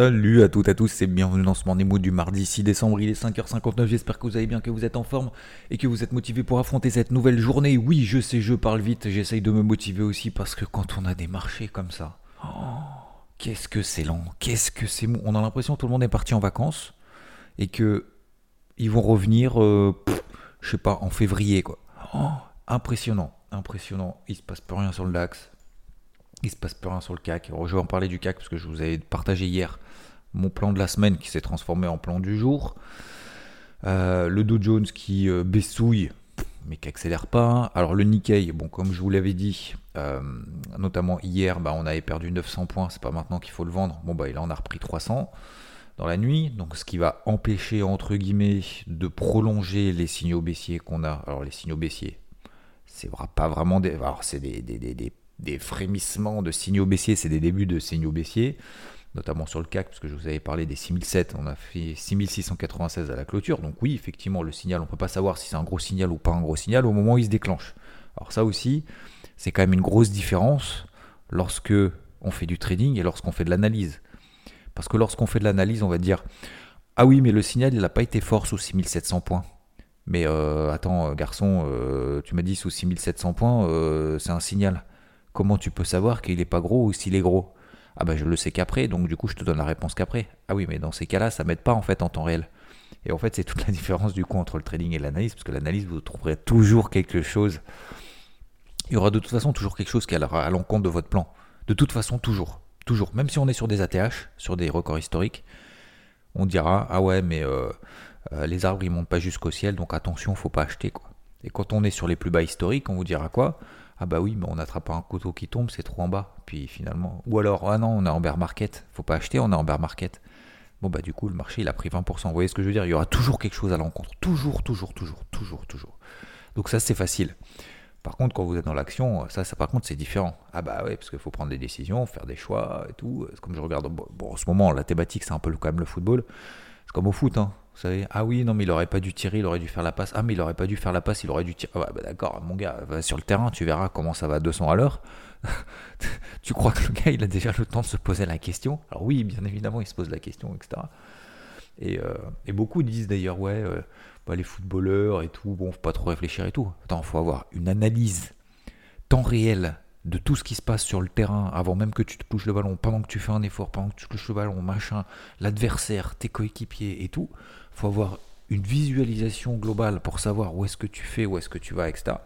Salut à toutes et à tous, c'est bienvenue dans ce Morning Mood du mardi 6 décembre, il est 5h59, j'espère que vous allez bien, que vous êtes en forme et que vous êtes motivé pour affronter cette nouvelle journée. Oui, je sais, je parle vite, j'essaye de me motiver aussi parce que quand on a des marchés comme ça, oh, qu'est-ce que c'est lent, qu'est-ce que c'est mou. On a l'impression que tout le monde est parti en vacances et que ils vont revenir, euh, je sais pas, en février quoi. Oh, impressionnant, impressionnant, il se passe plus rien sur le DAX, il se passe plus rien sur le CAC. je vais en parler du CAC parce que je vous avais partagé hier mon plan de la semaine qui s'est transformé en plan du jour. Euh, le Dow Jones qui euh, baissouille, mais qui accélère pas. Alors le Nikkei, bon comme je vous l'avais dit, euh, notamment hier, bah, on avait perdu 900 points. C'est pas maintenant qu'il faut le vendre. Bon bah il en a repris 300 dans la nuit, donc ce qui va empêcher entre guillemets de prolonger les signaux baissiers qu'on a. Alors les signaux baissiers, c'est pas vraiment des, c'est des frémissements de signaux baissiers, c'est des débuts de signaux baissiers, notamment sur le CAC, parce que je vous avais parlé des 6007, on a fait 6696 à la clôture, donc oui, effectivement, le signal, on ne peut pas savoir si c'est un gros signal ou pas un gros signal au moment où il se déclenche. Alors ça aussi, c'est quand même une grosse différence lorsque on fait du trading et lorsqu'on fait de l'analyse. Parce que lorsqu'on fait de l'analyse, on va dire, ah oui, mais le signal, il n'a pas été fort sous 6700 points. Mais euh, attends, garçon, euh, tu m'as dit sous 6700 points, euh, c'est un signal. Comment tu peux savoir qu'il n'est pas gros ou s'il est gros? Ah bah je le sais qu'après, donc du coup je te donne la réponse qu'après. Ah oui, mais dans ces cas-là, ça m'aide pas en fait en temps réel. Et en fait, c'est toute la différence du coup entre le trading et l'analyse, parce que l'analyse, vous trouverez toujours quelque chose. Il y aura de toute façon toujours quelque chose qui est à l'encontre de votre plan. De toute façon, toujours. Toujours. Même si on est sur des ATH, sur des records historiques, on dira Ah ouais, mais euh, euh, les arbres ils montent pas jusqu'au ciel, donc attention, faut pas acheter. Et quand on est sur les plus bas historiques, on vous dira quoi? Ah bah oui, mais on n'attrape pas un couteau qui tombe, c'est trop en bas. Puis finalement, ou alors, ah non, on est en bear market, faut pas acheter, on est en bear market. Bon bah du coup, le marché, il a pris 20%. Vous voyez ce que je veux dire? Il y aura toujours quelque chose à l'encontre. Toujours, toujours, toujours, toujours, toujours. Donc ça, c'est facile. Par contre, quand vous êtes dans l'action, ça, ça par contre, c'est différent. Ah bah ouais, parce qu'il faut prendre des décisions, faire des choix et tout. Comme je regarde, bon, en ce moment, la thématique, c'est un peu quand même le football. C'est comme au foot, hein. Vous savez, ah oui, non, mais il aurait pas dû tirer, il aurait dû faire la passe. Ah, mais il aurait pas dû faire la passe, il aurait dû tirer. Ah, bah, d'accord, mon gars, va sur le terrain, tu verras comment ça va à 200 à l'heure. tu crois que le gars, il a déjà le temps de se poser la question? Alors, oui, bien évidemment, il se pose la question, etc. Euh, et, beaucoup disent d'ailleurs, ouais, euh, bah, les footballeurs et tout, bon, faut pas trop réfléchir et tout. Attends, faut avoir une analyse temps réel de tout ce qui se passe sur le terrain avant même que tu te touches le ballon, pendant que tu fais un effort, pendant que tu touches le ballon, machin, l'adversaire, tes coéquipiers et tout faut avoir une visualisation globale pour savoir où est-ce que tu fais, où est-ce que tu vas, etc.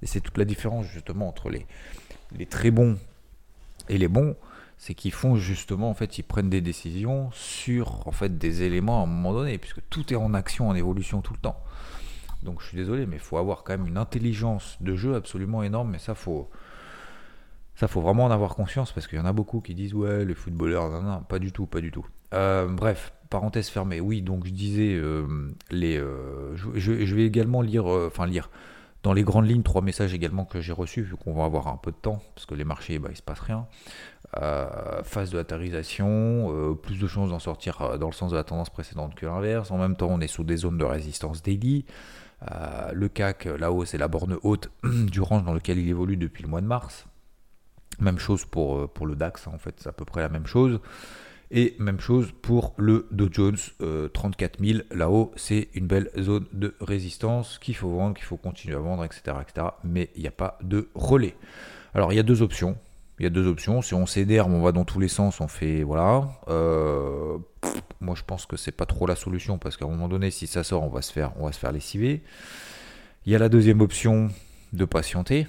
Et c'est toute la différence justement entre les, les très bons et les bons, c'est qu'ils font justement, en fait, ils prennent des décisions sur en fait des éléments à un moment donné, puisque tout est en action, en évolution tout le temps. Donc je suis désolé, mais il faut avoir quand même une intelligence de jeu absolument énorme, mais ça faut, ça faut vraiment en avoir conscience parce qu'il y en a beaucoup qui disent ouais les footballeurs, non, non, pas du tout, pas du tout. Euh, bref, parenthèse fermée. Oui, donc je disais, euh, les, euh, je, vais également lire, enfin lire, dans les grandes lignes, trois messages également que j'ai reçus, vu qu'on va avoir un peu de temps, parce que les marchés, bah, il se passe rien. phase de latérisation, plus de chances d'en sortir dans le sens de la tendance précédente que l'inverse. En même temps, on est sous des zones de résistance daily. le CAC, la hausse et la borne haute du range dans lequel il évolue depuis le mois de mars. Même chose pour, pour le DAX, en fait, c'est à peu près la même chose. Et même chose pour le Dow Jones, 34 euh, 000. Là-haut, c'est une belle zone de résistance qu'il faut vendre, qu'il faut continuer à vendre, etc. etc. mais il n'y a pas de relais. Alors, il y a deux options. Il y a deux options. Si on s'énerve, on va dans tous les sens, on fait. Voilà. Euh, moi, je pense que c'est pas trop la solution parce qu'à un moment donné, si ça sort, on va se faire, on va se faire lessiver. Il y a la deuxième option de patienter.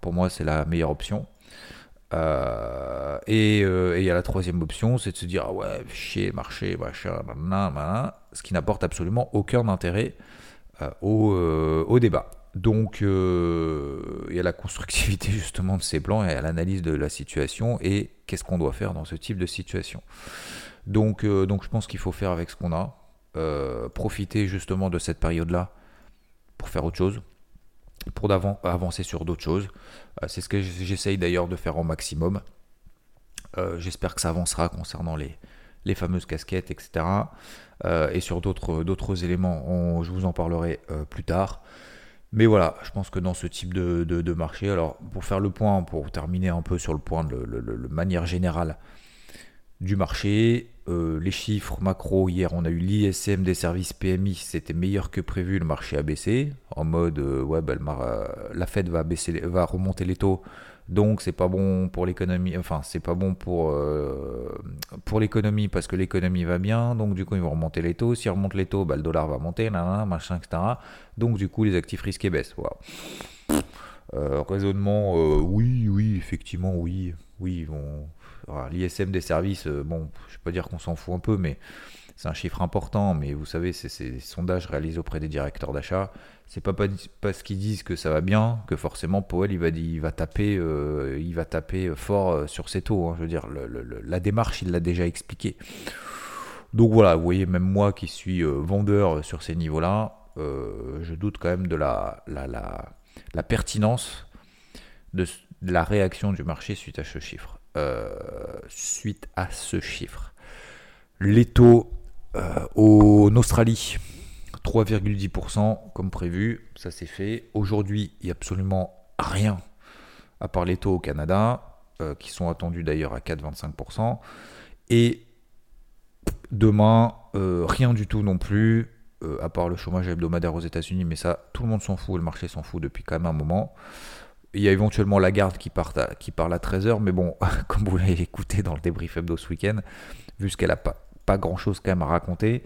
pour moi, c'est la meilleure option. Euh, euh, et il y a la troisième option, c'est de se dire, ah ouais, chier, marché, machin, ce qui n'apporte absolument aucun intérêt euh, au, débat. Donc il y a la constructivité justement de ces plans et à l'analyse de la situation et qu'est-ce qu'on doit faire dans ce type de situation. Donc, donc je pense qu'il faut faire avec ce qu'on a, profiter justement de cette période-là pour faire autre chose, pour avancer sur d'autres choses. Euh, c'est ce que j'essaye d'ailleurs de faire au maximum. Euh, j'espère que ça avancera concernant les, les fameuses casquettes, etc. Euh, et sur d'autres éléments, je vous en parlerai plus tard. Mais voilà, je pense que dans ce type de, marché, alors pour faire le point, pour terminer un peu sur le point de, de manière générale du marché, les chiffres macro, hier on a eu l'ISM des services PMI, c'était meilleur que prévu, le marché a baissé, en mode ouais, bah, la Fed va, remonter les taux, donc c'est pas bon pour l'économie, enfin c'est pas bon pour, l'économie parce que l'économie va bien, donc du coup ils vont remonter les taux, s'ils remontent les taux, bah, le dollar va monter, machin, etc. Donc du coup les actifs risqués baissent. Raisonnement, oui, oui, effectivement, oui, oui, ils vont L'ISM des services, euh, bon, je ne vais pas dire qu'on s'en fout un peu, mais c'est un chiffre important. Mais vous savez, c'est ces sondages réalisés auprès des directeurs d'achat. C'est pas parce qu'ils disent que ça va bien que forcément Powell il va, il va taper, euh, il va taper fort euh, sur ses taux. Hein. Je veux dire, la démarche il l'a déjà expliqué. Donc voilà, vous voyez, même moi qui suis vendeur sur ces niveaux-là, je doute quand même de la, pertinence de, la réaction du marché suite à ce chiffre. Euh, suite à ce chiffre. Les taux euh, en Australie, 3,10% comme prévu, ça c'est fait. Aujourd'hui, il n'y a absolument rien à part les taux au Canada, euh, qui sont attendus d'ailleurs à 4,25%. Et demain, rien du tout non plus, à part le chômage hebdomadaire aux États-Unis, mais ça, tout le monde s'en fout, le marché s'en fout depuis quand même un moment. Il y a éventuellement la garde qui, qui parle à 13h, mais bon, comme vous l'avez écouté dans le débrief hebdo ce week-end, vu qu'elle n'a pas, pas grand-chose quand même à raconter,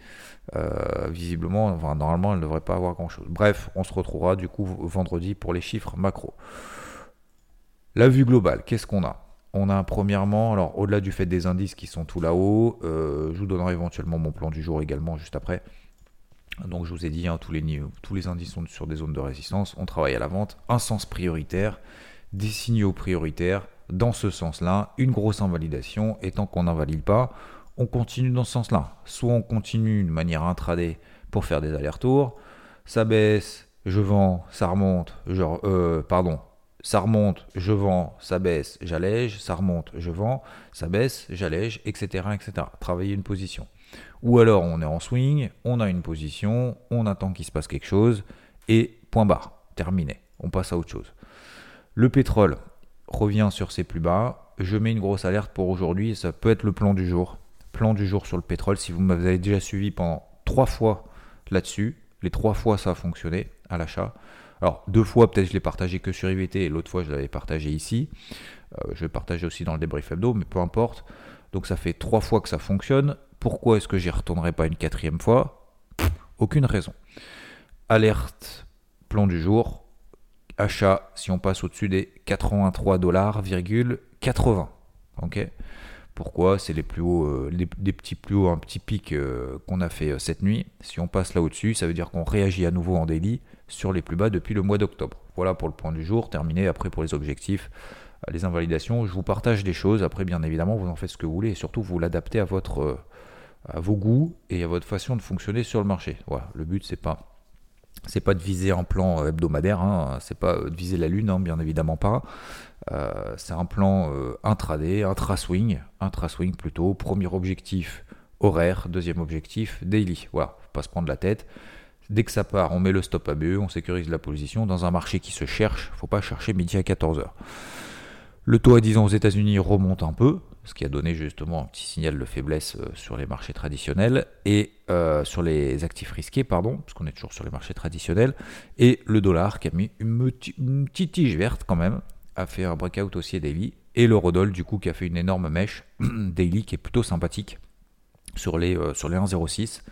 euh, visiblement, enfin, normalement, elle ne devrait pas avoir grand-chose. Bref, on se retrouvera du coup vendredi pour les chiffres macro. La vue globale, qu'est-ce qu'on a? On a premièrement, alors au-delà du fait des indices qui sont tout là-haut, euh, je vous donnerai éventuellement mon plan du jour également juste après. Donc je vous ai dit, hein, tous, les, tous les indices sont sur des zones de résistance. On travaille à la vente, un sens prioritaire, des signaux prioritaires. Dans ce sens-là, une grosse invalidation. Et tant qu'on n'invalide pas, on continue dans ce sens-là. Soit on continue de manière intraday pour faire des allers-retours. Ça baisse, je vends, ça remonte. genre euh, pardon, ça remonte, je vends, ça baisse, j'allège, ça remonte, je vends, ça baisse, j'allège, etc., etc. Travailler une position. Ou alors on est en swing, on a une position, on attend qu'il se passe quelque chose, et point barre, terminé. On passe à autre chose. Le pétrole revient sur ses plus bas. Je mets une grosse alerte pour aujourd'hui, ça peut être le plan du jour. Plan du jour sur le pétrole, si vous m'avez déjà suivi pendant trois fois là-dessus, les trois fois ça a fonctionné à l'achat. Alors deux fois peut-être je l'ai partagé que sur IVT et l'autre fois je l'avais partagé ici. Euh, je vais partager aussi dans le débrief hebdo, mais peu importe. Donc ça fait trois fois que ça fonctionne. Pourquoi est-ce que j'y retournerai pas une quatrième fois? Aucune raison. Alerte, plan du jour, achat si on passe au-dessus des 83 dollars, 80. Ok? Pourquoi? C'est les plus hauts, euh, des petits plus hauts, un petit pic euh, qu'on a fait euh, cette nuit. Si on passe là au-dessus, ça veut dire qu'on réagit à nouveau en daily sur les plus bas depuis le mois d'octobre. Voilà pour le point du jour. Terminé. Après pour les objectifs les invalidations. Je vous partage des choses. Après, bien évidemment, vous en faites ce que vous voulez et surtout vous l'adaptez à votre euh, à vos goûts et à votre façon de fonctionner sur le marché. Voilà. Le but c'est pas c'est pas de viser un plan euh, hebdomadaire, hein. c'est pas euh, de viser la lune, hein, bien évidemment pas. c'est un plan intraday, intra-swing, intra-swing plutôt. Premier objectif horaire, deuxième objectif daily. Voilà, faut pas se prendre la tête. Dès que ça part, on met le stop à BE, on sécurise la position. Dans un marché qui se cherche, faut pas chercher midi à 14h. Le taux à 10 ans aux États-Unis remonte un peu, ce qui a donné justement un petit signal de faiblesse euh, sur les marchés traditionnels et euh, sur les actifs risqués, pardon, parce qu'on est toujours sur les marchés traditionnels. Et le dollar qui a mis une, petite tige verte quand même, a fait un breakout aussi daily. Et le Rodol du coup qui a fait une énorme mèche daily qui est plutôt sympathique sur les, euh, sur les 1,06.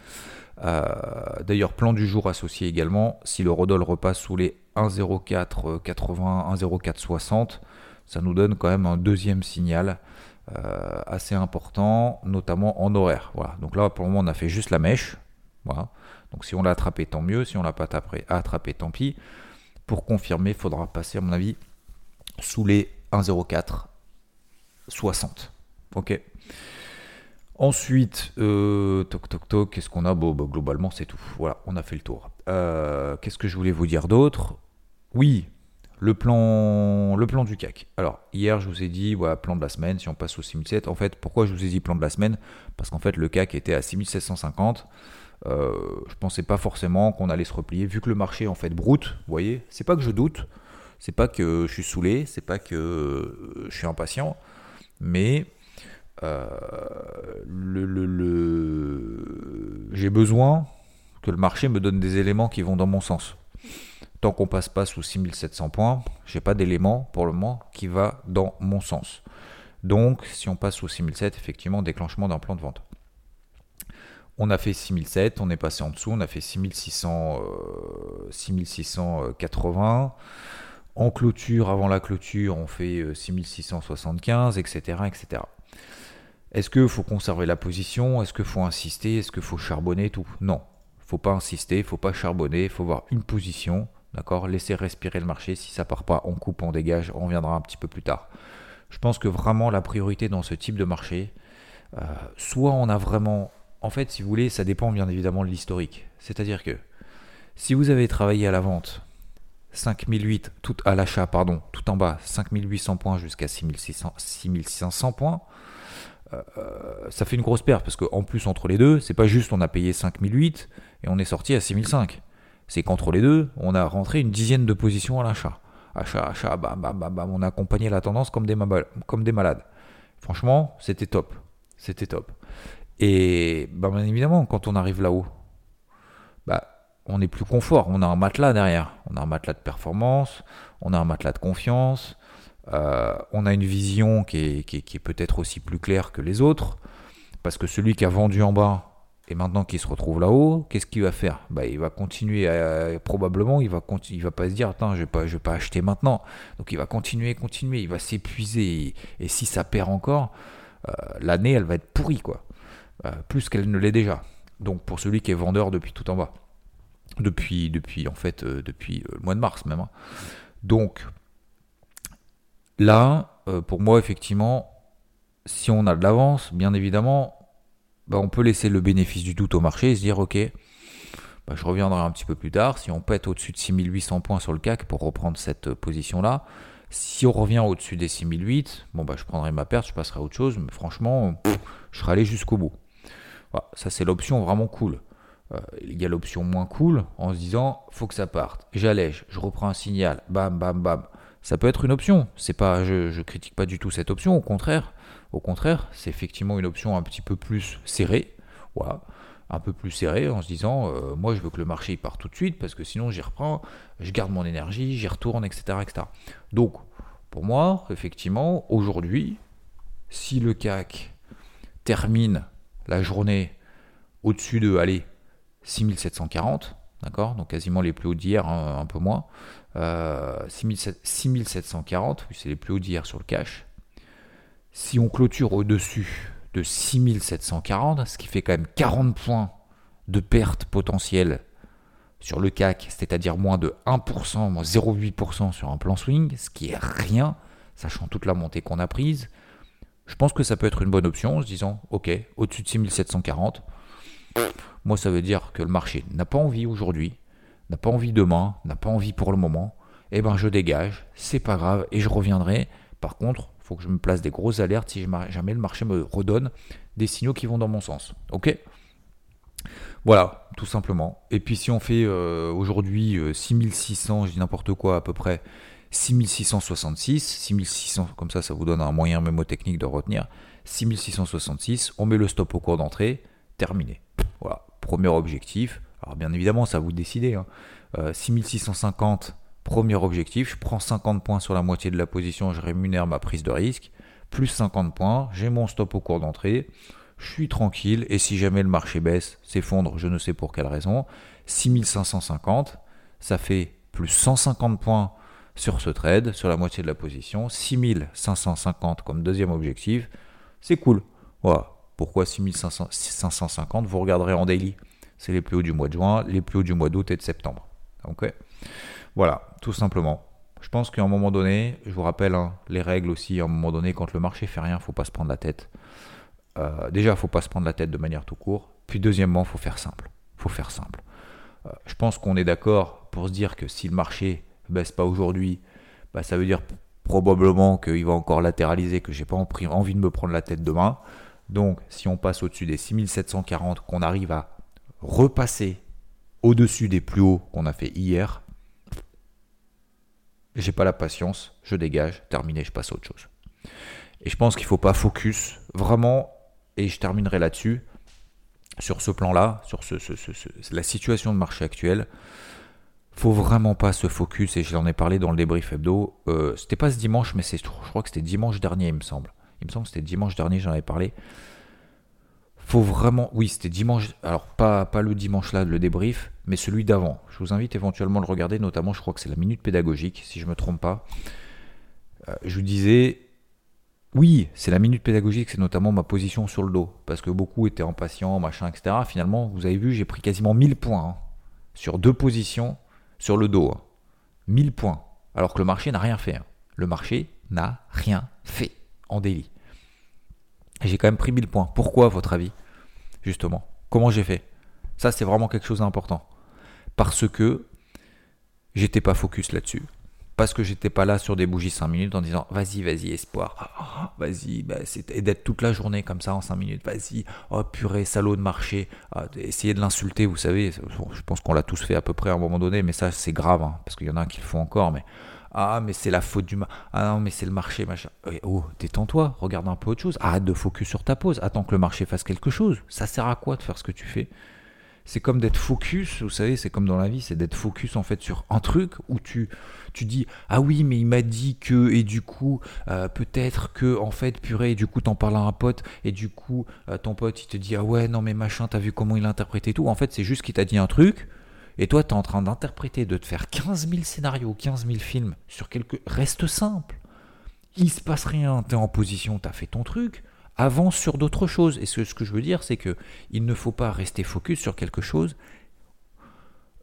D'ailleurs, plan du jour associé également, si le Rodol repasse sous les 1,0480, 1,0460, ça nous donne quand même un deuxième signal euh, assez important, notamment en horaire. Voilà. Donc là, pour le moment, on a fait juste la mèche. Donc si on l'a attrapé, tant mieux. Si on l'a pas attrapé, tant pis. Pour confirmer, il faudra passer, à mon avis, sous les 1,04 60. Ok. Ensuite, euh, toc toc toc, qu'est-ce qu'on a? Bon, bah, Globalement, c'est tout. Voilà, on a fait le tour. Euh, qu'est-ce que je voulais vous dire d'autre? Oui, le plan, du CAC. Alors, hier, je vous ai dit, voilà, plan de la semaine, si on passe au 6007. En fait, pourquoi je vous ai dit plan de la semaine? Parce qu'en fait, le CAC était à 6750. Euh, je pensais pas forcément qu'on allait se replier, vu que le marché en fait broute, vous voyez. C'est pas que je doute, c'est pas que je suis saoulé, c'est pas que je suis impatient, mais euh, j'ai besoin que le marché me donne des éléments qui vont dans mon sens. Tant qu'on passe pas sous 6700 points, j'ai pas d'élément pour le moment qui va dans mon sens. Donc, si on passe sous 6007, effectivement, déclenchement d'un plan de vente. On a fait 6007, on est passé en dessous, on a fait 6600, 6680. Euh, en clôture, avant la clôture, on fait 6675, etc. etc. Est-ce qu'il faut conserver la position? Est-ce qu'il faut insister? Est-ce qu'il faut charbonner tout? Non. faut pas insister, faut pas charbonner, faut avoir une position, d'accord? Laisser respirer le marché. Si ça part pas, on coupe, on dégage, on reviendra un petit peu plus tard. Je pense que vraiment la priorité dans ce type de marché, euh, soit on a vraiment en fait, si vous voulez, ça dépend bien évidemment de l'historique. C'est-à-dire que si vous avez travaillé à la vente 5008, tout à l'achat, pardon, tout en bas, 5800 points jusqu'à 6500 points, euh, ça fait une grosse perte parce qu'en plus entre les deux, c'est pas juste on a payé 5008 et on est sorti à 6005. C'est qu'entre les deux, on a rentré une dizaine de positions à l'achat. Achat, achat, bam, bam, bam, bam, on a accompagné la tendance comme des, malades. Franchement, c'était top. C'était top. Et bah, bien évidemment, quand on arrive là-haut, bah, on est plus confort. On a un matelas derrière. On a un matelas de performance, on a un matelas de confiance, euh, on a une vision qui est, qui est, peut-être aussi plus claire que les autres. Parce que celui qui a vendu en bas et maintenant qu'il se retrouve là-haut, qu'est-ce qu'il va faire? Bah, Il va continuer, probablement, il va, il va pas se dire, attends, je vais pas, vais pas acheter maintenant. Donc il va continuer, continuer, il va s'épuiser. Et, si ça perd encore, euh, l'année, elle va être pourrie, quoi. Euh, plus qu'elle ne l'est déjà. Donc pour celui qui est vendeur depuis tout en bas. Depuis, depuis en fait, euh, depuis le mois de mars même. Hein. Donc là, pour moi, effectivement, si on a de l'avance, bien évidemment, bah, on peut laisser le bénéfice du doute au marché et se dire, ok, bah, je reviendrai un petit peu plus tard. Si on pète au-dessus de 6800 points sur le CAC pour reprendre cette position-là, si on revient au-dessus des 6008, bon bah je prendrai ma perte, je passerai à autre chose, mais franchement, je serai allé jusqu'au bout ça, c'est l'option vraiment cool. Euh, il y a l'option moins cool en se disant faut que ça parte. J'allège, je reprends un signal, bam, bam, bam. Ça peut être une option. C'est pas, je, je critique pas du tout cette option. Au contraire, au contraire, c'est effectivement une option un petit peu plus serrée. Voilà un peu plus serrée en se disant euh, moi je veux que le marché parte tout de suite parce que sinon j'y reprends, je garde mon énergie, j'y retourne, etc., etc. Donc pour moi, effectivement, aujourd'hui, si le CAC termine la journée au-dessus de, allez, 6740, d'accord Donc quasiment les plus hauts d'hier, hein, un peu moins. Euh, 6740, c'est les plus hauts d'hier sur le cash. Si on clôture au-dessus de 6740, ce qui fait quand même 40 points de perte potentielle sur le CAC, c'est-à-dire moins de 1%, moins 0,8% sur un plan swing, ce qui est rien, sachant toute la montée qu'on a prise. Je pense que ça peut être une bonne option en se disant, ok, au-dessus de 6740, moi ça veut dire que le marché n'a pas envie aujourd'hui, n'a pas envie demain, n'a pas envie pour le moment, eh ben je dégage, c'est pas grave, et je reviendrai. Par contre, il faut que je me place des grosses alertes si jamais le marché me redonne des signaux qui vont dans mon sens. Ok? Voilà, tout simplement. Et puis si on fait euh, aujourd'hui 6600, euh, je dis n'importe quoi à peu près, 6666, 6600, comme ça, ça vous donne un moyen mémotechnique de retenir. 6666, on met le stop au cours d'entrée, terminé. Voilà, premier objectif. Alors bien évidemment, ça vous décidez. 6650, hein. euh, premier objectif, je prends 50 points sur la moitié de la position, je rémunère ma prise de risque. Plus 50 points, j'ai mon stop au cours d'entrée, je suis tranquille, et si jamais le marché baisse, s'effondre, je ne sais pour quelle raison, 6550, ça fait plus 150 points sur ce trade, sur la moitié de la position. 6550 comme deuxième objectif, c'est cool. Voilà. Pourquoi 6550 Vous regarderez en daily. C'est les plus hauts du mois de juin, les plus hauts du mois d'août et de septembre. Ok? Voilà, tout simplement. Je pense qu'à un moment donné, je vous rappelle hein, les règles aussi, à un moment donné, quand le marché fait rien, il ne faut pas se prendre la tête. Euh, déjà, il ne faut pas se prendre la tête de manière tout court. Puis deuxièmement, il faut faire simple. faut faire simple. Euh, je pense qu'on est d'accord pour se dire que si le marché baisse pas aujourd'hui, bah, ça veut dire probablement qu'il va encore latéraliser, que j'ai pas envie de me prendre la tête demain. Donc si on passe au-dessus des 6740, qu'on arrive à repasser au-dessus des plus hauts qu'on a fait hier, j'ai pas la patience, je dégage, terminé, je passe à autre chose. Et je pense qu'il faut pas focus vraiment, et je terminerai là-dessus, sur ce plan-là, sur ce, la situation de marché actuelle, faut vraiment pas se focus, et je l'en ai parlé dans le débrief hebdo, euh, c'était pas ce dimanche, mais je crois que c'était dimanche dernier, il me semble. Il me semble que c'était dimanche dernier, j'en avais parlé. Faut vraiment, oui, c'était dimanche, alors pas, pas le dimanche là, le débrief, mais celui d'avant. Je vous invite éventuellement à le regarder, notamment, je crois que c'est la minute pédagogique, si je me trompe pas. Euh, je vous disais, oui, c'est la minute pédagogique, c'est notamment ma position sur le dos, parce que beaucoup étaient impatients, machin, etc. Finalement, vous avez vu, j'ai pris quasiment 1000 points hein, sur deux positions sur le dos. 1000 hein. points. Alors que le marché n'a rien fait. Hein. Le marché n'a rien fait en délit. J'ai quand même pris 1000 points. Pourquoi, à votre avis Justement? Comment j'ai fait? Ça, c'est vraiment quelque chose d'important. Parce que j'étais pas focus là-dessus parce que j'étais pas là sur des bougies 5 minutes en disant vas-y, vas-y, espoir, ah, ah, ah, vas-y, bah, et d'être toute la journée comme ça en 5 minutes, vas-y, oh purée, salaud de marché, essayer de l'insulter, vous savez, je pense qu'on l'a tous fait à peu près à un moment donné, mais ça c'est grave, hein, parce qu'il y en a qui le font encore, mais ah mais c'est la faute du marché, ah non mais c'est le marché, machin. Oh, détends-toi, regarde un peu autre chose, arrête de focus sur ta pause, attends que le marché fasse quelque chose, ça sert à quoi de faire ce que tu fais? C'est comme d'être focus, vous savez, c'est comme dans la vie, c'est d'être focus en fait sur un truc où tu, tu dis ah oui mais il m'a dit que et du coup euh, peut-être que en fait purée et du coup t'en parles à un pote et du coup euh, ton pote il te dit ah ouais non mais machin t'as vu comment il a interprété tout en fait c'est juste qu'il t'a dit un truc et toi t'es en train d'interpréter de te faire 15 000 scénarios 15 000 films sur quelques reste simple il se passe rien t'es en position t'as fait ton truc avance sur d'autres choses. Et ce, ce, que je veux dire, c'est que il ne faut pas rester focus sur quelque chose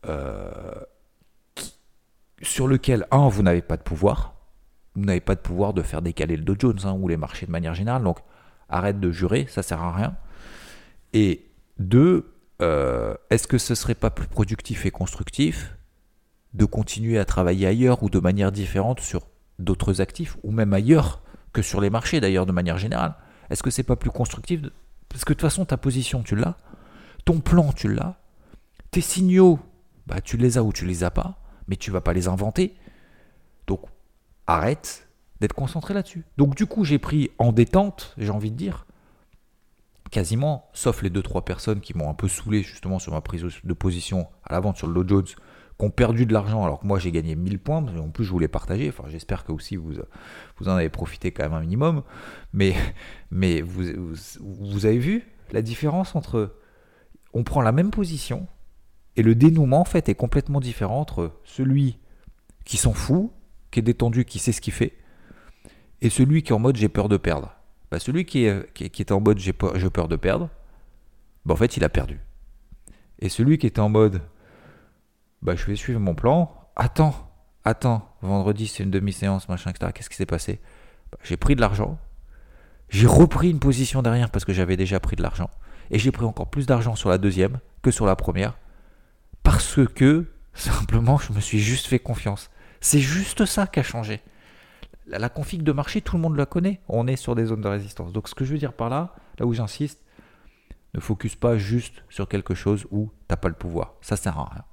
euh, sur lequel, un, vous n'avez pas de pouvoir. Vous n'avez pas de pouvoir de faire décaler le Dow Jones hein, ou les marchés de manière générale. Donc, arrête de jurer, ça sert à rien. Et deux, euh, est-ce que ce serait pas plus productif et constructif de continuer à travailler ailleurs ou de manière différente sur d'autres actifs ou même ailleurs que sur les marchés d'ailleurs de manière générale? Est-ce que c'est pas plus constructif Parce que de toute façon, ta position, tu l'as. Ton plan, tu l'as. Tes signaux, bah, tu les as ou tu les as pas, mais tu vas pas les inventer. Donc, arrête d'être concentré là-dessus. Donc, du coup, j'ai pris en détente, j'ai envie de dire, quasiment, sauf les 2-3 personnes qui m'ont un peu saoulé justement sur ma prise de position à la vente sur le Dow Jones qui ont perdu de l'argent alors que moi j'ai gagné 1000 points, en plus je voulais partager, enfin j'espère que aussi vous, en avez profité quand même un minimum, mais, vous, avez vu la différence entre on prend la même position et le dénouement en fait est complètement différent entre celui qui s'en fout, qui est détendu, qui sait ce qu'il fait, et celui qui est en mode j'ai peur de perdre. Bah, celui qui est, est en mode j'ai peur, peur de perdre, bah, en fait il a perdu. Et celui qui était en mode bah, je vais suivre mon plan. Attends, attends, vendredi c'est une demi-séance, machin, etc. Qu'est-ce qui s'est passé? Bah, J'ai pris de l'argent. J'ai repris une position derrière parce que j'avais déjà pris de l'argent. Et j'ai pris encore plus d'argent sur la deuxième que sur la première. Parce que, simplement, je me suis juste fait confiance. C'est juste ça qui a changé. La, config de marché, tout le monde la connaît. On est sur des zones de résistance. Donc ce que je veux dire par là, là où j'insiste, ne focus pas juste sur quelque chose où t'as pas le pouvoir. Ça sert à rien.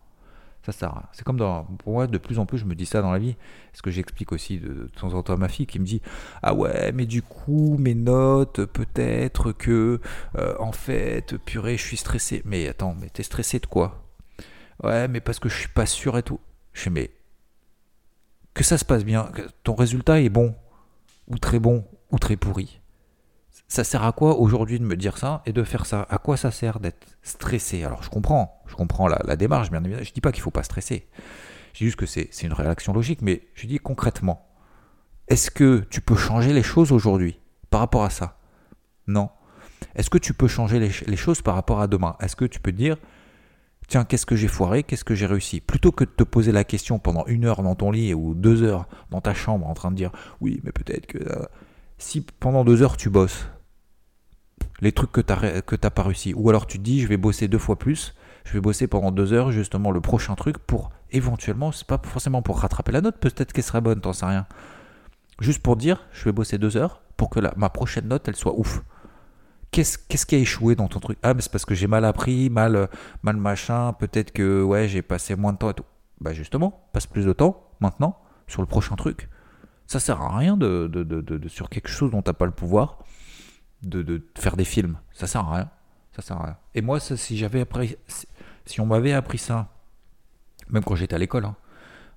Ça sert C'est comme dans, pour moi, de plus en plus, je me dis ça dans la vie. Ce que j'explique aussi de, temps en temps à ma fille qui me dit Ah ouais, mais du coup, mes notes, peut-être que, euh, en fait, purée, je suis stressé. Mais attends, mais t'es stressé de quoi? Ouais, mais parce que je suis pas sûr et tout. Je fais Mais que ça se passe bien, que ton résultat est bon, ou très bon, ou très pourri ça sert à quoi aujourd'hui de me dire ça et de faire ça? À quoi ça sert d'être stressé? Alors je comprends, je comprends la, démarche, bien évidemment. Je dis pas qu'il faut pas stresser. Je dis juste que c'est une réaction logique, mais je dis concrètement, est-ce que tu peux changer les choses aujourd'hui par rapport à ça? Non. Est-ce que tu peux changer les, choses par rapport à demain? Est-ce que tu peux dire, tiens, qu'est-ce que j'ai foiré, qu'est-ce que j'ai réussi? Plutôt que de te poser la question pendant une heure dans ton lit ou deux heures dans ta chambre en train de dire, oui, mais peut-être que... Euh, si pendant deux heures tu bosses, les trucs que tu n'as pas réussi. Ou alors tu te dis, je vais bosser deux fois plus, je vais bosser pendant deux heures justement le prochain truc pour éventuellement, c'est pas forcément pour rattraper la note, peut-être qu'elle serait bonne, t'en sais rien. Juste pour dire, je vais bosser deux heures pour que ma prochaine note, elle soit ouf. Qu'est-ce, qu'est-ce qui a échoué dans ton truc? Ah, mais c'est parce que j'ai mal appris, mal, mal machin, peut-être que ouais, j'ai passé moins de temps et tout. Bah justement, passe plus de temps maintenant sur le prochain truc. Ça sert à rien de, de, de, sur quelque chose dont t'as pas le pouvoir de, faire des films. Ça sert à rien. Ça sert à rien. Et moi, si j'avais appris, si on m'avait appris ça, même quand j'étais à l'école, hein,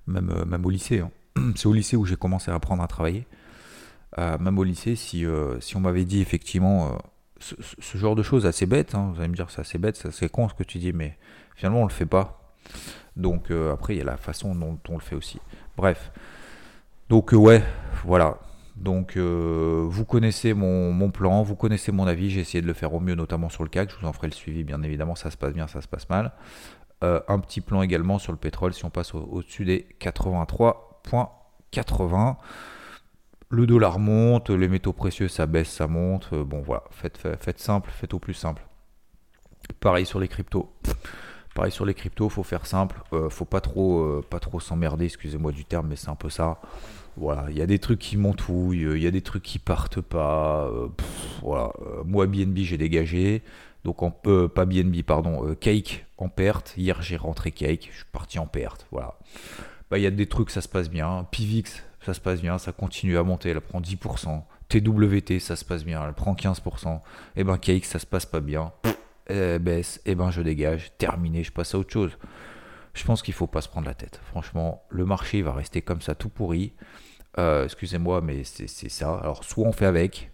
même, euh, même au lycée, hein, c'est au lycée où j'ai commencé à apprendre à travailler. Euh, même au lycée, si, si on m'avait dit effectivement ce, genre de choses assez bêtes, hein, vous allez me dire c'est assez bête, c'est con ce que tu dis, mais finalement on le fait pas. Donc après il y a la façon dont on le fait aussi. Bref. Donc ouais, voilà. Donc euh, vous connaissez mon, plan, vous connaissez mon avis, j'ai essayé de le faire au mieux, notamment sur le CAC, je vous en ferai le suivi bien évidemment, ça se passe bien, ça se passe mal. Euh, un petit plan également sur le pétrole si on passe au-dessus des 83.80. Le dollar monte, les métaux précieux ça baisse, ça monte. Euh, bon voilà, faites, simple, faites au plus simple. Pareil sur les cryptos. Pareil sur les cryptos, faut faire simple, faut pas trop, pas trop s'emmerder, excusez-moi du terme, mais c'est un peu ça. Voilà, il y a des trucs qui montouillent, il y a des trucs qui partent pas. Euh, voilà. Euh, moi, BNB, j'ai dégagé. Donc, en, euh, pas BNB, pardon, Cake en perte. Hier, j'ai rentré Cake, je suis parti en perte. Voilà. Bah, il y a des trucs, ça se passe bien. Pivix, ça se passe bien, ça continue à monter, elle prend 10%. TWT, ça se passe bien, elle prend 15%. Et eh ben, Cake, ça se passe pas bien. Elle baisse, et eh ben, je dégage. Terminé, je passe à autre chose je pense qu'il faut pas se prendre la tête. Franchement, le marché va rester comme ça tout pourri. Euh, excusez-moi, mais c'est ça. Alors, soit on fait avec,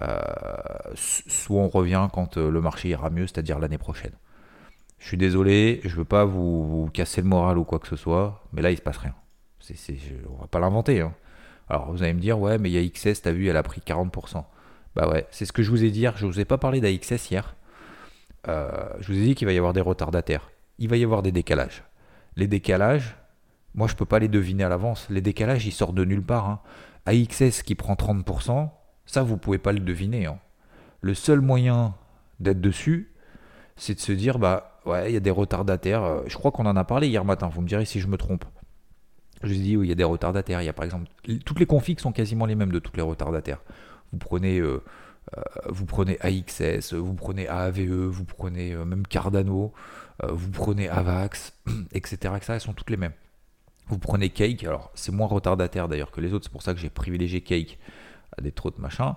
euh, soit on revient quand euh, le marché ira mieux, c'est-à-dire l'année prochaine. Je suis désolé, je veux pas vous, casser le moral ou quoi que ce soit, mais là, il se passe rien. C on va pas l'inventer. Hein. Alors, vous allez me dire, ouais, mais il y a XS, t'as vu, elle a pris 40%. Bah ouais, c'est ce que je vous ai dit hier. Je vous ai pas parlé d'AXS hier. je vous ai dit qu'il va y avoir des retardataires. Il va y avoir des décalages. Les décalages, moi, je peux pas les deviner à l'avance. Les décalages, ils sortent de nulle part. Hein. AXS qui prend 30%, ça, vous pouvez pas le deviner. Hein. Le seul moyen d'être dessus, c'est de se dire, bah ouais, il y a des retardataires. Euh, je crois qu'on en a parlé hier matin. Vous me direz si je me trompe. Je vous ai dit, il y a des retardataires. Il y a par exemple, toutes les configs sont quasiment les mêmes de toutes les retardataires. Vous prenez, euh, euh, vous prenez AXS, vous prenez AAVE, vous prenez même Cardano, vous prenez AVAX, etc., etc. Elles sont toutes les mêmes. Vous prenez Cake, alors c'est moins retardataire d'ailleurs que les autres, c'est pour ça que j'ai privilégié Cake à des trop de machin.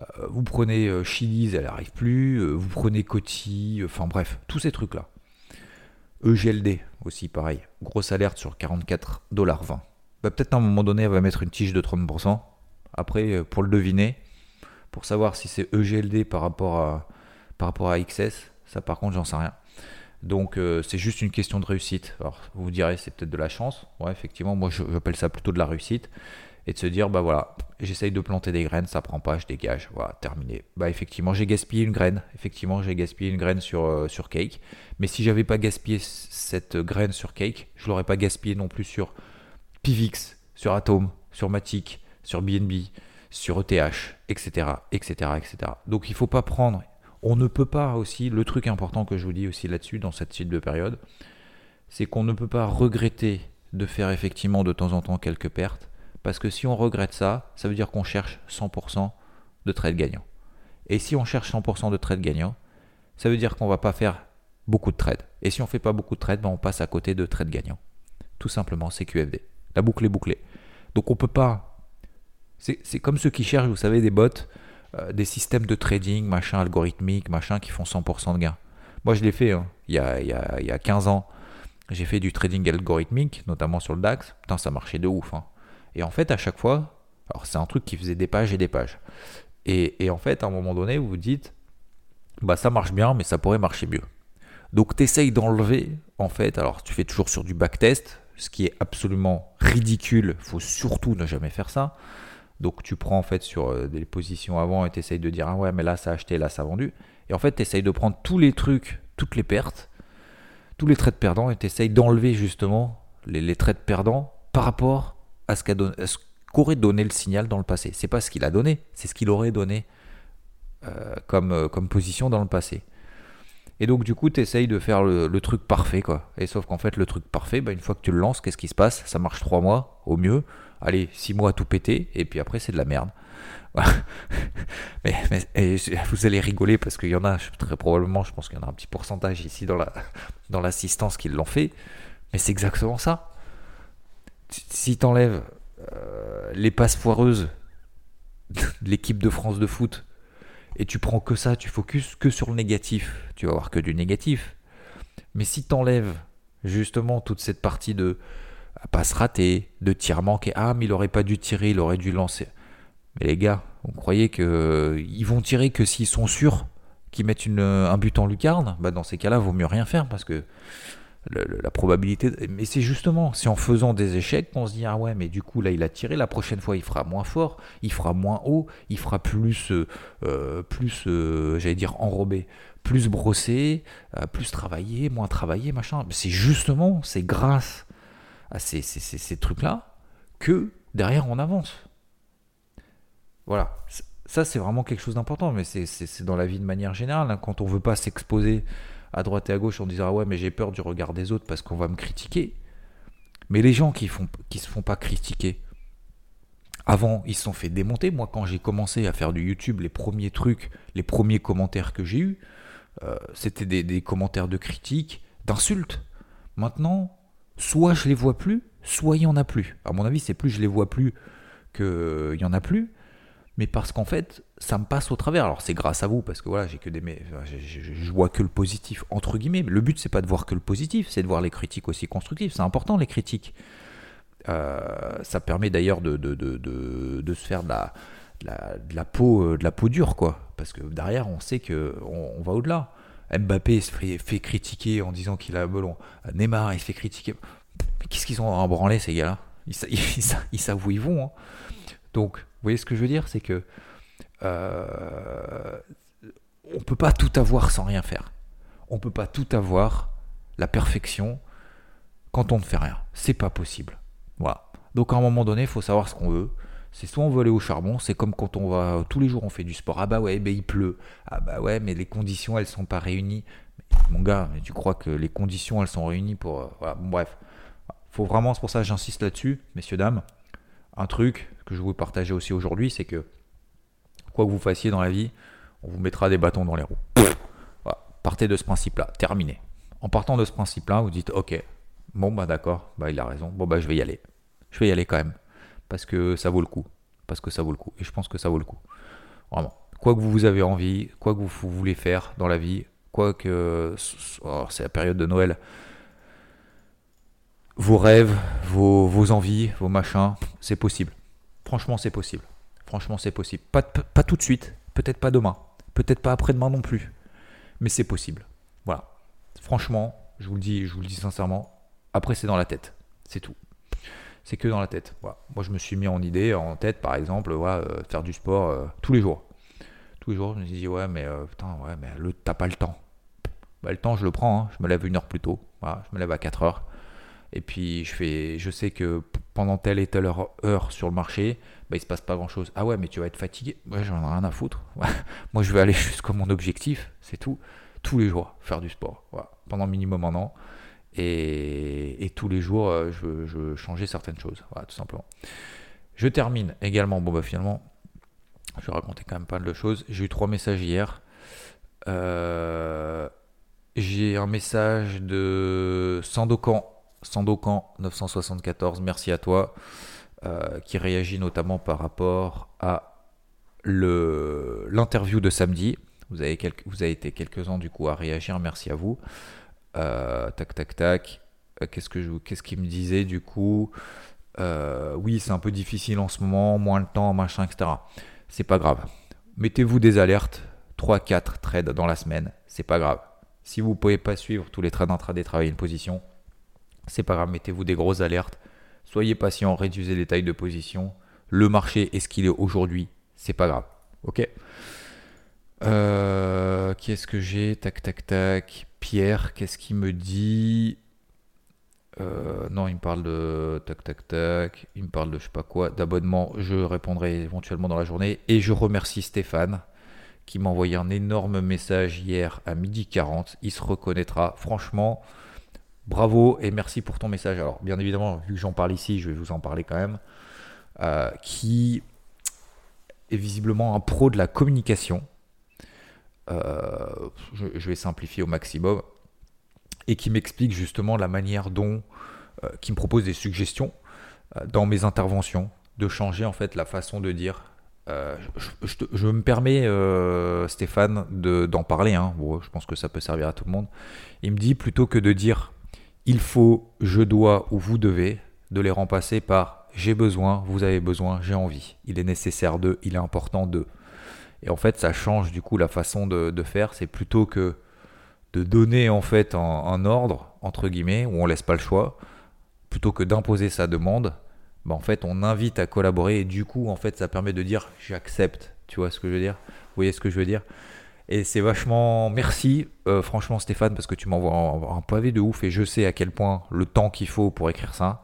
Euh, vous prenez euh, Chili's, elle n'arrive plus. Euh, vous prenez Coty, enfin bref, tous ces trucs-là. EGLD aussi, pareil. Grosse alerte sur 44,20$. Bah, Peut-être à un moment donné, elle va mettre une tige de 30%. Après, pour le deviner, pour savoir si c'est EGLD par rapport à, par rapport XS, ça par contre, j'en sais rien. Donc euh, c'est juste une question de réussite. Alors vous direz c'est peut-être de la chance. Ouais, effectivement, moi j'appelle ça plutôt de la réussite. Et de se dire, bah voilà, j'essaye de planter des graines, ça prend pas, je dégage, voilà, terminé. Bah effectivement, j'ai gaspillé une graine. Effectivement, j'ai gaspillé une graine sur, euh, sur Cake. Mais si j'avais pas gaspillé cette graine sur Cake, je l'aurais pas gaspillé non plus sur Pivix, sur Atom, sur Matic, sur BNB, sur ETH, etc., etc., etc. Donc il faut pas prendre on ne peut pas aussi, le truc important que je vous dis aussi là-dessus, dans cette suite de période, c'est qu'on ne peut pas regretter de faire effectivement de temps en temps quelques pertes, parce que si on regrette ça, ça veut dire qu'on cherche 100% de trade gagnant. Et si on cherche 100% de trade gagnant, ça veut dire qu'on va pas faire beaucoup de trades. Et si on fait pas beaucoup de trades, ben on passe à côté de trades gagnants. Tout simplement, c'est QFD. La boucle est bouclée. Donc on peut pas. C'est comme ceux qui cherchent, vous savez, des bots euh, des systèmes de trading, machin, algorithmique, machin, qui font 100% de gains. Moi, je l'ai fait hein. il, y a, il, y a, 15 ans. J'ai fait du trading algorithmique, notamment sur le DAX. Putain, ça marchait de ouf. Hein. Et en fait, à chaque fois, alors c'est un truc qui faisait des pages et des pages. Et, en fait, à un moment donné, vous vous dites, bah ça marche bien, mais ça pourrait marcher mieux. Donc, tu essayes d'enlever, en fait, alors tu fais toujours sur du backtest, ce qui est absolument ridicule. Faut surtout ne jamais faire ça. Donc tu prends en fait sur euh, des positions avant et tu essayes de dire ah ouais mais là ça a acheté, là ça a vendu. Et en fait tu essayes de prendre tous les trucs, toutes les pertes, tous les trades perdants et tu essayes d'enlever justement les, les trades perdants par rapport à ce qu'aurait donné le signal dans le passé. C'est pas ce qu'il a donné, c'est ce qu'il aurait donné euh, comme, euh, comme position dans le passé. Et donc du coup, tu essayes de faire le, truc parfait, quoi. Et sauf qu'en fait, le truc parfait, bah, une fois que tu le lances, qu'est-ce qui se passe? Ça marche trois mois, au mieux allez, 6 mois à tout péter, et puis après c'est de la merde. mais, vous allez rigoler parce qu'il y en a, très probablement, je pense qu'il y en a un petit pourcentage ici dans l'assistance qui l'ont fait, mais c'est exactement ça. Si tu enlèves euh, les passes foireuses de l'équipe de France de foot et tu prends que ça, tu focuses que sur le négatif, tu vas avoir que du négatif. Mais si tu enlèves justement toute cette partie de passe ratée, de tir manqué, ah mais il aurait pas dû tirer, il aurait dû lancer. Mais les gars, vous croyez qu'ils euh, vont tirer que s'ils sont sûrs qu'ils mettent un but en lucarne? Bah Dans ces cas-là, vaut mieux rien faire parce que la probabilité. Mais c'est justement, c'est en faisant des échecs qu'on se dit ah ouais, mais du coup là il a tiré, la prochaine fois il fera moins fort, il fera moins haut, il fera plus, euh, euh, plus, euh, j'allais dire enrobé, plus brossé, plus travaillé, moins travaillé, machin. C'est justement, c'est grâce à ces, ces trucs-là que derrière on avance. Voilà. Ça, c'est vraiment quelque chose d'important, mais c'est dans la vie de manière générale. Hein. Quand on veut pas s'exposer à droite et à gauche en disant Ah ouais, mais j'ai peur du regard des autres parce qu'on va me critiquer. Mais les gens qui font qui se font pas critiquer, avant, ils se sont fait démonter. Moi, quand j'ai commencé à faire du YouTube, les premiers trucs, les premiers commentaires que j'ai eus, euh, c'était des, commentaires de critiques, d'insultes. Maintenant, soit je les vois plus, soit il y en a plus. À mon avis, c'est plus je les vois plus qu'il y en a plus mais parce qu'en fait, ça me passe au travers. Alors c'est grâce à vous, parce que voilà, j'ai que des, je, je, vois que le positif entre guillemets. le but c'est pas de voir que le positif, c'est de voir les critiques aussi constructives. C'est important les critiques. Euh, ça permet d'ailleurs de, de, de, de, se faire de la, de la, peau, euh, de la peau dure, quoi. Parce que derrière, on sait que on, va au-delà. Mbappé se fait, fait critiquer en disant qu'il a melon. Neymar, il se fait critiquer. Mais qu'est-ce qu'ils ont à branler ces gars-là? Ils, ils, savent où ils vont. Hein. Donc, vous voyez ce que je veux dire? C'est que euh, on peut pas tout avoir sans rien faire. On peut pas tout avoir, la perfection, quand on ne fait rien. C'est pas possible. Voilà. Donc à un moment donné, il faut savoir ce qu'on veut. C'est soit on veut aller au charbon, c'est comme quand on va tous les jours on fait du sport. Ah bah ouais, ben il pleut. Ah bah ouais, mais les conditions elles sont pas réunies. mon gars, mais tu crois que les conditions elles sont réunies pour euh, voilà, bref. Faut vraiment, c'est pour ça j'insiste là-dessus, messieurs dames. Un truc, que je vous partager aussi aujourd'hui, c'est que quoi que vous fassiez dans la vie, on vous mettra des bâtons dans les roues. Partez de ce principe-là, terminé. En partant de ce principe-là, vous dites ok, bon bah d'accord, bah il a raison, bon bah je vais y aller. Je vais y aller quand même. Parce que ça vaut le coup. Parce que ça vaut le coup. Et je pense que ça vaut le coup. Vraiment. Quoi que vous avez envie, quoi que vous voulez faire dans la vie, quoi que. Oh, c'est la période de Noël vos rêves, vos, vos, envies, vos machins, c'est possible. Franchement, c'est possible. Franchement, c'est possible. Pas, tout de suite, peut-être pas demain, peut-être pas après-demain non plus, mais c'est possible. Voilà. Franchement, je vous le dis, je vous le dis sincèrement. Après, c'est dans la tête, c'est tout. C'est que dans la tête. Moi, je me suis mis en idée, en tête, par exemple, voilà, euh, faire du sport euh, tous les jours. Tous les jours, je me suis dit, ouais, mais euh, putain, ouais, mais le, t'as pas le temps. Bah, le temps, je le prends. Hein. Je me lève une heure plus tôt. Je me lève à 4 heures. Et puis, je, fais, je sais que pendant telle et telle heure, sur le marché, il se passe pas grand chose. Ah ouais, mais tu vas être fatigué. Ouais, j'en ai rien à foutre. Moi, je vais aller jusqu'à mon objectif, c'est tout. Tous les jours, faire du sport. Pendant minimum un an. Et, tous les jours, euh, je, veux changer certaines choses. Voilà, tout simplement. Je termine également. Bon, bah finalement, je vais raconter quand même pas mal de choses. J'ai eu trois messages hier. Euh, j'ai un message de Sandokan Sandokan 974, merci à toi, euh, qui réagit notamment par rapport à l'interview de samedi. Vous avez, vous avez été quelques-uns du coup à réagir, merci à vous. Euh, tac, tac, tac. Euh, qu'est-ce qu'il me disait du coup? Oui, c'est un peu difficile en ce moment, moins le temps, machin, etc. C'est pas grave. Mettez-vous des alertes, 3-4 trades dans la semaine, c'est pas grave. Si vous ne pouvez pas suivre tous les trades intraday, travailler une position, c'est pas grave, mettez-vous des grosses alertes. Soyez patient, réduisez les tailles de position. Le marché est ce qu'il est aujourd'hui, c'est pas grave. Ok euh, Qu'est-ce que j'ai? Tac, tac, tac. Pierre, qu'est-ce qu'il me dit? Euh, Non, il me parle de tac, tac, tac. Il me parle de je sais pas quoi, d'abonnement. Je répondrai éventuellement dans la journée. Et je remercie Stéphane qui m'a envoyé un énorme message hier à midi 40. Il se reconnaîtra. Franchement, bravo et merci pour ton message. Alors, bien évidemment, vu que j'en parle ici, je vais vous en parler quand même. Euh, qui est visiblement un pro de la communication. Euh, je, vais simplifier au maximum. Et qui m'explique justement la manière dont. Euh, qui me propose des suggestions dans mes interventions. De changer en fait la façon de dire je, me permets, Stéphane, d'en parler. Hein. je pense que ça peut servir à tout le monde. Il me dit plutôt que de dire il faut, je dois ou vous devez, de les remplacer par j'ai besoin, vous avez besoin, j'ai envie. Il est nécessaire de, il est important de. Et en fait, ça change du coup la façon de, faire. C'est plutôt que de donner en fait un, ordre, entre guillemets, où on laisse pas le choix, plutôt que d'imposer sa demande, bah, en fait, on invite à collaborer et du coup, en fait, ça permet de dire j'accepte. Tu vois ce que je veux dire? Vous voyez ce que je veux dire? Et c'est vachement merci, euh, franchement, Stéphane, parce que tu m'envoies un, pavé de ouf et je sais à quel point le temps qu'il faut pour écrire ça.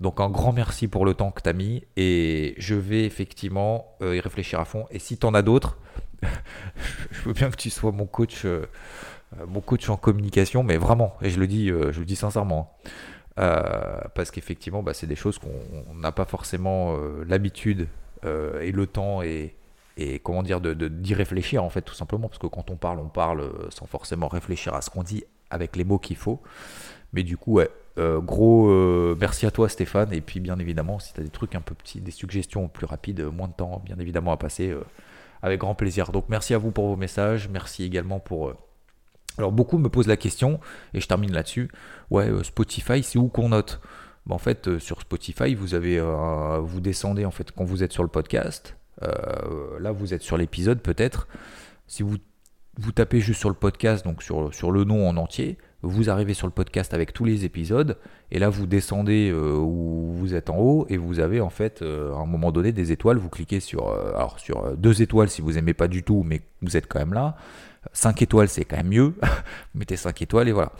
Donc, un grand merci pour le temps que tu as mis et je vais effectivement euh, y réfléchir à fond. Et si tu en as d'autres, je veux bien que tu sois mon coach, euh, mon coach en communication, mais vraiment, et je le dis, je le dis sincèrement. Hein. Parce qu'effectivement, bah, c'est des choses qu'on n'a pas forcément l'habitude et le temps et, et comment dire d'y de, réfléchir en fait tout simplement parce que quand on parle, on parle sans forcément réfléchir à ce qu'on dit avec les mots qu'il faut. Mais du coup, ouais, gros merci à toi Stéphane et puis bien évidemment si tu as des trucs un peu petits, des suggestions plus rapides, moins de temps bien évidemment à passer avec grand plaisir. Donc merci à vous pour vos messages, merci également pour alors beaucoup me posent la question, et je termine là-dessus, ouais, euh, Spotify, c'est où qu'on note? Ben, En fait, euh, sur Spotify, vous avez, euh, vous descendez en fait quand vous êtes sur le podcast. Là, vous êtes sur l'épisode peut-être. Si vous, tapez juste sur le podcast, donc sur, le nom en entier, vous arrivez sur le podcast avec tous les épisodes, et là vous descendez où vous êtes en haut, et vous avez en fait à un moment donné des étoiles. Vous cliquez sur, deux étoiles si vous aimez pas du tout, mais vous êtes quand même là. 5 étoiles, c'est quand même mieux. vous mettez 5 étoiles et voilà.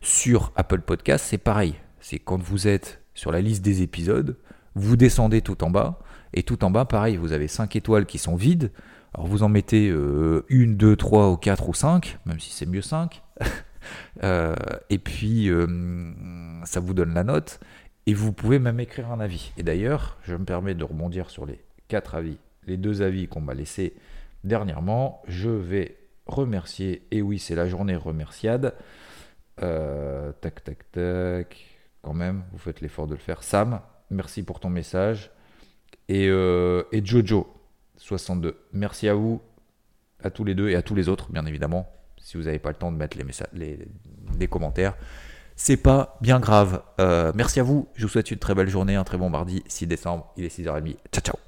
Sur Apple Podcast, c'est pareil. C'est quand vous êtes sur la liste des épisodes, vous descendez tout en bas. Et tout en bas, pareil, vous avez 5 étoiles qui sont vides. Alors vous en mettez euh, une, deux, trois ou quatre ou cinq, même si c'est mieux 5. Euh, et puis, euh, ça vous donne la note. Et vous pouvez même écrire un avis. Et d'ailleurs, je me permets de rebondir sur les quatre avis, les deux avis qu'on m'a laissés dernièrement. Je vais remercier. Et oui, c'est la journée remerciade. Euh, tac, tac, tac. Quand même, vous faites l'effort de le faire. Sam, merci pour ton message. Et, euh, et Jojo, 62. Merci à vous, à tous les deux et à tous les autres, bien évidemment. Si vous n'avez pas le temps de mettre les, messages, les, commentaires, c'est pas bien grave. Euh, merci à vous. Je vous souhaite une très belle journée, un très bon mardi 6 décembre. Il est 6h30. Ciao, ciao.